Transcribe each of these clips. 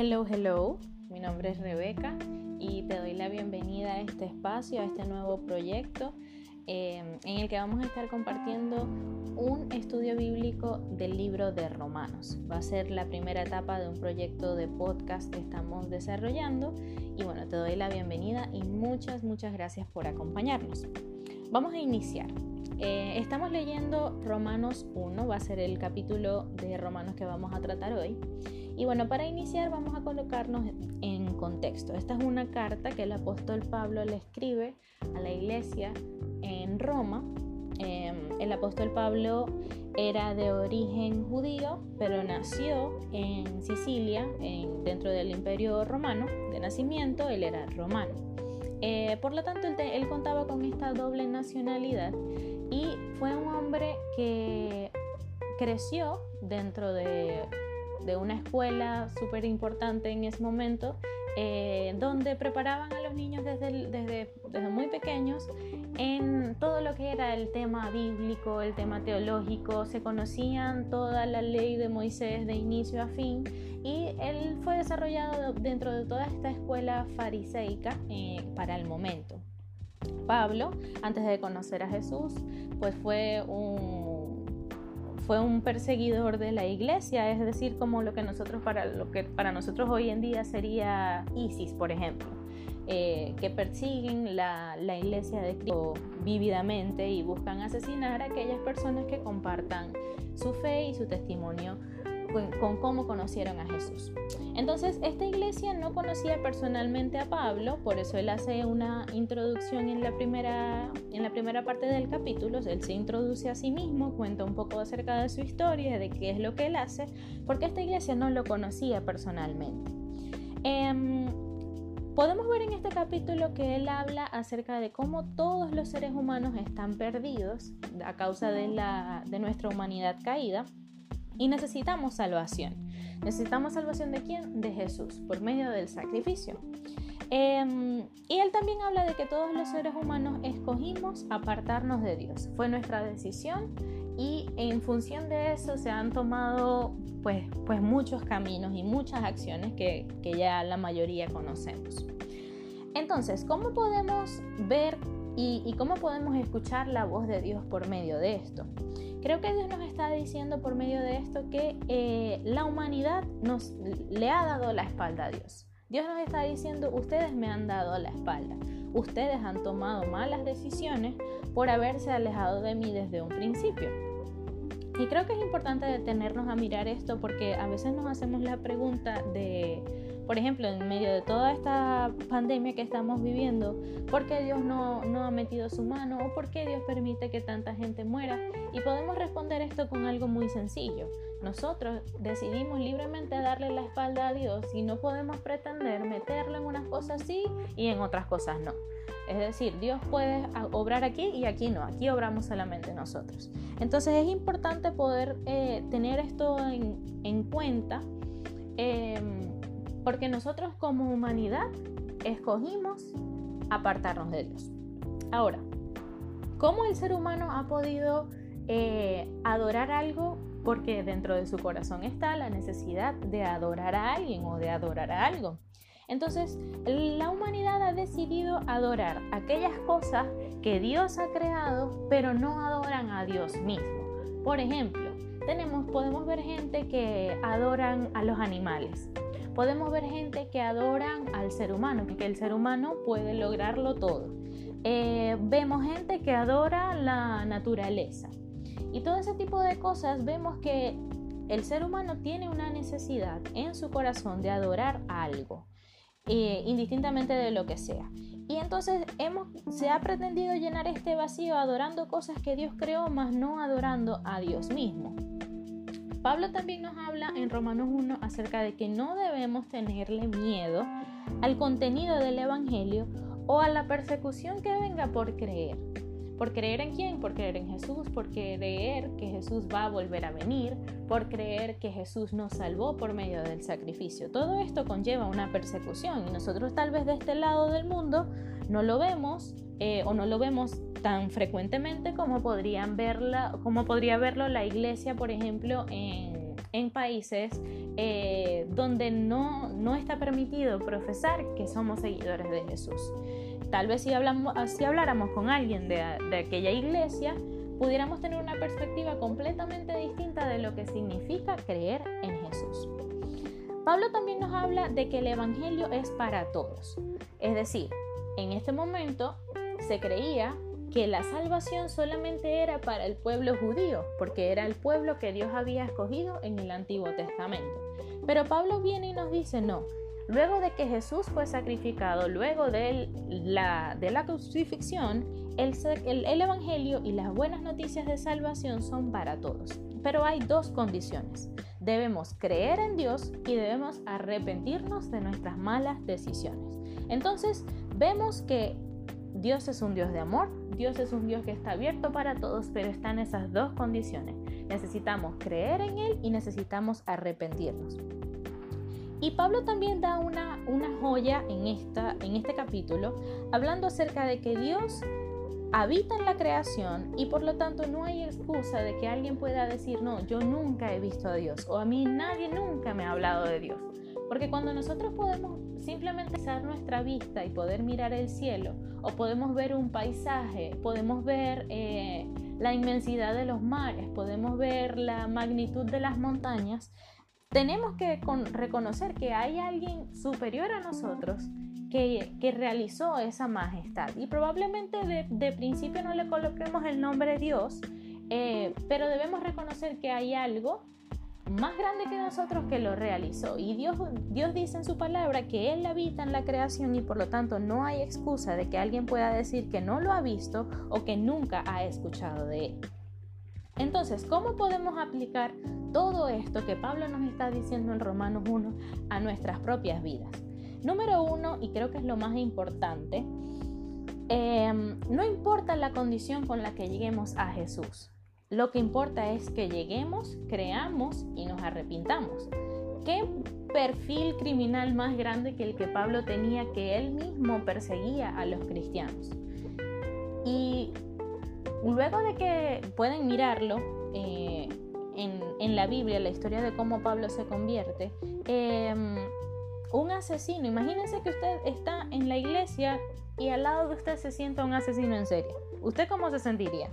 Hello, hello. Mi nombre es Rebeca y te doy la bienvenida a este espacio, a este nuevo proyecto eh, en el que vamos a estar compartiendo un estudio bíblico del libro de Romanos. Va a ser la primera etapa de un proyecto de podcast que estamos desarrollando y bueno, te doy la bienvenida y muchas, muchas gracias por acompañarnos. Vamos a iniciar. Eh, estamos leyendo Romanos 1, va a ser el capítulo de Romanos que vamos a tratar hoy. Y bueno, para iniciar vamos a colocarnos en contexto. Esta es una carta que el apóstol Pablo le escribe a la iglesia en Roma. Em, el apóstol Pablo era de origen judío, pero nació en Sicilia, dentro del imperio romano de nacimiento, él era romano. Eh, por lo tanto, él, contaba con esta doble nacionalidad. Y fue un hombre que creció dentro de de una escuela súper importante en ese momento, eh, donde preparaban a los niños desde, desde, desde, muy pequeños en todo lo que era el tema bíblico, el tema teológico, se conocían toda la ley de Moisés de inicio a fin y él fue desarrollado dentro de toda esta escuela fariseica eh, para el momento. Pablo, antes de conocer a Jesús, pues fue un fue un perseguidor de la iglesia, es decir, como lo que nosotros para lo que para nosotros hoy en día sería ISIS, por ejemplo, eh, que persiguen la, la iglesia de Cristo vívidamente y buscan asesinar a aquellas personas que compartan su fe y su testimonio con, cómo conocieron a Jesús. Entonces, esta iglesia no conocía personalmente a Pablo, por eso él hace una introducción en la primera, en la primera parte del capítulo, él se introduce a sí mismo, cuenta un poco acerca de su historia, de qué es lo que él hace, porque esta iglesia no lo conocía personalmente. Em, podemos ver en este capítulo que él habla acerca de cómo todos los seres humanos están perdidos a causa de, la, de nuestra humanidad caída y necesitamos salvación. ¿Necesitamos salvación de quién? De Jesús, por medio del sacrificio. Em, y él también habla de que todos los seres humanos escogimos apartarnos de Dios. Fue nuestra decisión y en función de eso se han tomado pues, pues muchos caminos y muchas acciones que, que ya la mayoría conocemos. Entonces, ¿cómo podemos ver y, y cómo podemos escuchar la voz de Dios por medio de esto? Creo que Dios nos está diciendo por medio de esto que eh, la humanidad nos le ha dado la espalda a Dios. Dios nos está diciendo, ustedes me han dado la espalda. Ustedes han tomado malas decisiones por haberse alejado de mí desde un principio. Y creo que es importante detenernos a mirar esto porque a veces nos hacemos la pregunta de por ejemplo, en medio de toda esta pandemia que estamos viviendo, ¿por qué Dios no, no ha metido su mano o por qué Dios permite que tanta gente muera? Y podemos responder esto con algo muy sencillo. Nosotros decidimos libremente darle la espalda a Dios y no podemos pretender meterlo en unas cosas sí y en otras cosas no. Es decir, Dios puede obrar aquí y aquí no, aquí obramos solamente nosotros. Entonces es importante poder eh, tener esto en, en cuenta. Em, porque nosotros como humanidad escogimos apartarnos de Dios. Ahora, ¿cómo el ser humano ha podido eh, adorar algo? Porque dentro de su corazón está la necesidad de adorar a alguien o de adorar a algo. Entonces, la humanidad ha decidido adorar aquellas cosas que Dios ha creado, pero no adoran a Dios mismo. Por ejemplo, tenemos, podemos ver gente que adoran a los animales, podemos ver gente que adoran al ser humano, que el ser humano puede lograrlo todo. Eh, vemos gente que adora la naturaleza. Y todo ese tipo de cosas vemos que el ser humano tiene una necesidad en su corazón de adorar algo, eh, indistintamente de lo que sea. Y entonces hemos, se ha pretendido llenar este vacío adorando cosas que Dios creó, más no adorando a Dios mismo. Pablo también nos habla en Romanos 1 acerca de que no debemos tenerle miedo al contenido del Evangelio o a la persecución que venga por creer. ¿Por creer en quién? Por creer en Jesús, por creer que Jesús va a volver a venir, por creer que Jesús nos salvó por medio del sacrificio. Todo esto conlleva una persecución y nosotros tal vez de este lado del mundo no lo vemos eh, o no lo vemos tan frecuentemente como podrían verla, como podría verlo la iglesia, por ejemplo, en en países eh, donde no, no está permitido profesar que somos seguidores de Jesús. Tal vez si, hablamos, si habláramos con alguien de, de aquella iglesia, pudiéramos tener una perspectiva completamente distinta de lo que significa creer en Jesús. Pablo también nos habla de que el Evangelio es para todos. Es decir, en este momento se creía que la salvación solamente era para el pueblo judío, porque era el pueblo que Dios había escogido en el Antiguo Testamento. Pero Pablo viene y nos dice, no, luego de que Jesús fue sacrificado, luego de la, crucifixión, el Evangelio y las buenas noticias de salvación son para todos. Pero hay dos condiciones. Debemos creer en Dios y debemos arrepentirnos de nuestras malas decisiones. Entonces, vemos que Dios es un Dios de amor, Dios es un Dios que está abierto para todos, pero están esas dos condiciones. Necesitamos creer en Él y necesitamos arrepentirnos. Y Pablo también da una, una joya en, esta, en este capítulo, hablando acerca de que Dios habita en la creación y por lo tanto no hay excusa de que alguien pueda decir, no, yo nunca he visto a Dios o a mí nadie nunca me ha hablado de Dios. Porque cuando nosotros podemos simplemente usar nuestra vista y poder mirar el cielo, o podemos ver un paisaje, podemos ver eh, la inmensidad de los mares, podemos ver la magnitud de las montañas, tenemos que reconocer que hay alguien superior a nosotros que, realizó esa majestad. Y probablemente de, principio no le coloquemos el nombre Dios, eh, pero debemos reconocer que hay algo más grande que nosotros que lo realizó. Y Dios, Dios dice en su palabra que Él habita en la creación y por lo tanto no hay excusa de que alguien pueda decir que no lo ha visto o que nunca ha escuchado de Él. Entonces, ¿cómo podemos aplicar todo esto que Pablo nos está diciendo en Romanos 1 a nuestras propias vidas? Número uno, y creo que es lo más importante, em, no importa la condición con la que lleguemos a Jesús. Lo que importa es que lleguemos, creamos y nos arrepintamos. ¿Qué perfil criminal más grande que el que Pablo tenía que él mismo perseguía a los cristianos? Y luego de que pueden mirarlo eh, en, la Biblia, la historia de cómo Pablo se convierte, em, un asesino, imagínense que usted está en la iglesia y al lado de usted se sienta un asesino en serie. ¿Usted cómo se sentiría?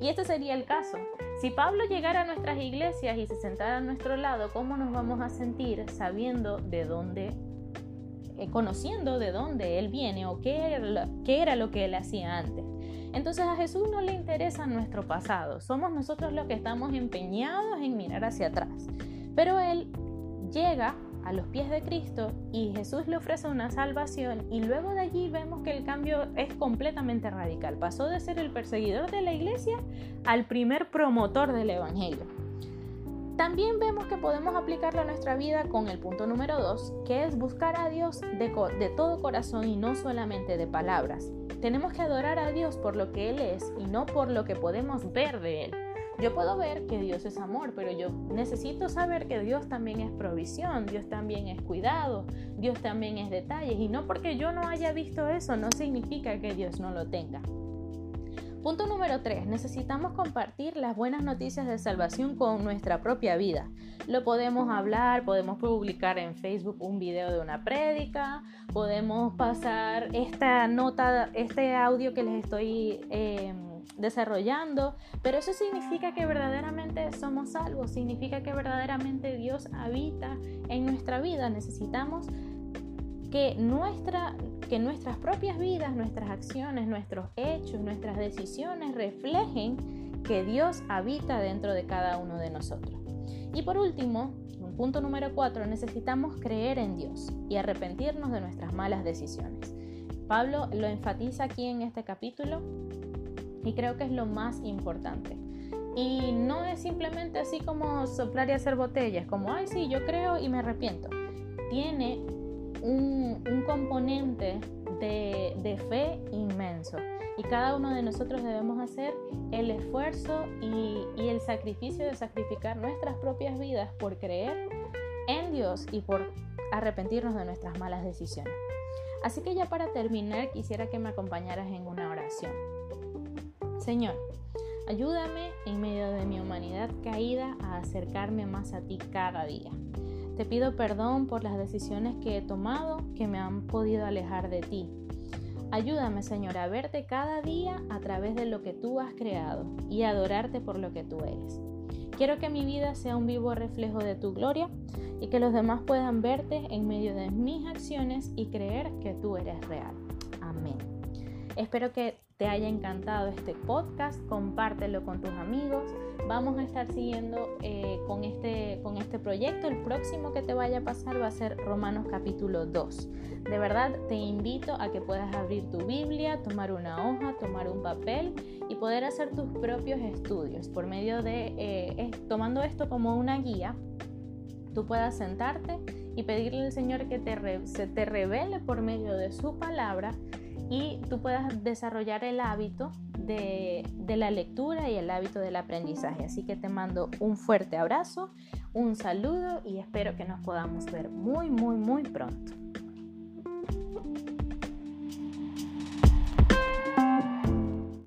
Y este sería el caso. Si Pablo llegara a nuestras iglesias y se sentara a nuestro lado, ¿cómo nos vamos a sentir sabiendo de dónde, eh, conociendo de dónde Él viene o qué era, qué era lo que Él hacía antes? Entonces a Jesús no le interesa nuestro pasado, somos nosotros los que estamos empeñados en mirar hacia atrás. Pero Él llega a los pies de Cristo y Jesús le ofrece una salvación y luego de allí vemos que el cambio es completamente radical. Pasó de ser el perseguidor de la iglesia al primer promotor del Evangelio. También vemos que podemos aplicarlo a nuestra vida con el punto número 2, que es buscar a Dios de todo corazón y no solamente de palabras. Tenemos que adorar a Dios por lo que Él es y no por lo que podemos ver de Él. Yo puedo ver que Dios es amor, pero yo necesito saber que Dios también es provisión, Dios también es cuidado, Dios también es detalles. Y no porque yo no haya visto eso, no significa que Dios no lo tenga. Punto número 3. Necesitamos compartir las buenas noticias de salvación con nuestra propia vida. Lo podemos hablar, podemos publicar en Facebook un video de una prédica, podemos pasar esta nota, este audio que les estoy... Eh, desarrollando, pero eso significa que verdaderamente somos salvos, significa que verdaderamente Dios habita en nuestra vida. Necesitamos que, nuestra, que nuestras propias vidas, nuestras acciones, nuestros hechos, nuestras decisiones reflejen que Dios habita dentro de cada uno de nosotros. Y por último, punto número 4, necesitamos creer en Dios y arrepentirnos de nuestras malas decisiones. Pablo lo enfatiza aquí en este capítulo y creo que es lo más importante. Y no es simplemente así como soplar y hacer botellas, como, ay, sí, yo creo y me arrepiento. Tiene un, un componente de, de, fe inmenso. Y cada uno de nosotros debemos hacer el esfuerzo y, y el sacrificio de sacrificar nuestras propias vidas por creer en Dios y por arrepentirnos de nuestras malas decisiones. Así que ya para terminar quisiera que me acompañaras en una oración. Señor, ayúdame en medio de mi humanidad caída a acercarme más a ti cada día. Te pido perdón por las decisiones que he tomado que me han podido alejar de ti. Ayúdame, Señor, a verte cada día a través de lo que tú has creado y adorarte por lo que tú eres. Quiero que mi vida sea un vivo reflejo de tu gloria y que los demás puedan verte en medio de mis acciones y creer que tú eres real. Amén. Espero que te haya encantado este podcast, compártelo con tus amigos. Vamos a estar siguiendo eh, con, este, con este proyecto. El próximo que te vaya a pasar va a ser Romanos capítulo 2. De verdad te invito a que puedas abrir tu Biblia, tomar una hoja, tomar un papel y poder hacer tus propios estudios por medio de, eh, tomando esto como una guía, tú puedas sentarte y pedirle al Señor que te, se te revele por medio de su palabra y tú puedas desarrollar el hábito de, de, la lectura y el hábito del aprendizaje. Así que te mando un fuerte abrazo, un saludo y espero que nos podamos ver muy, muy, muy pronto.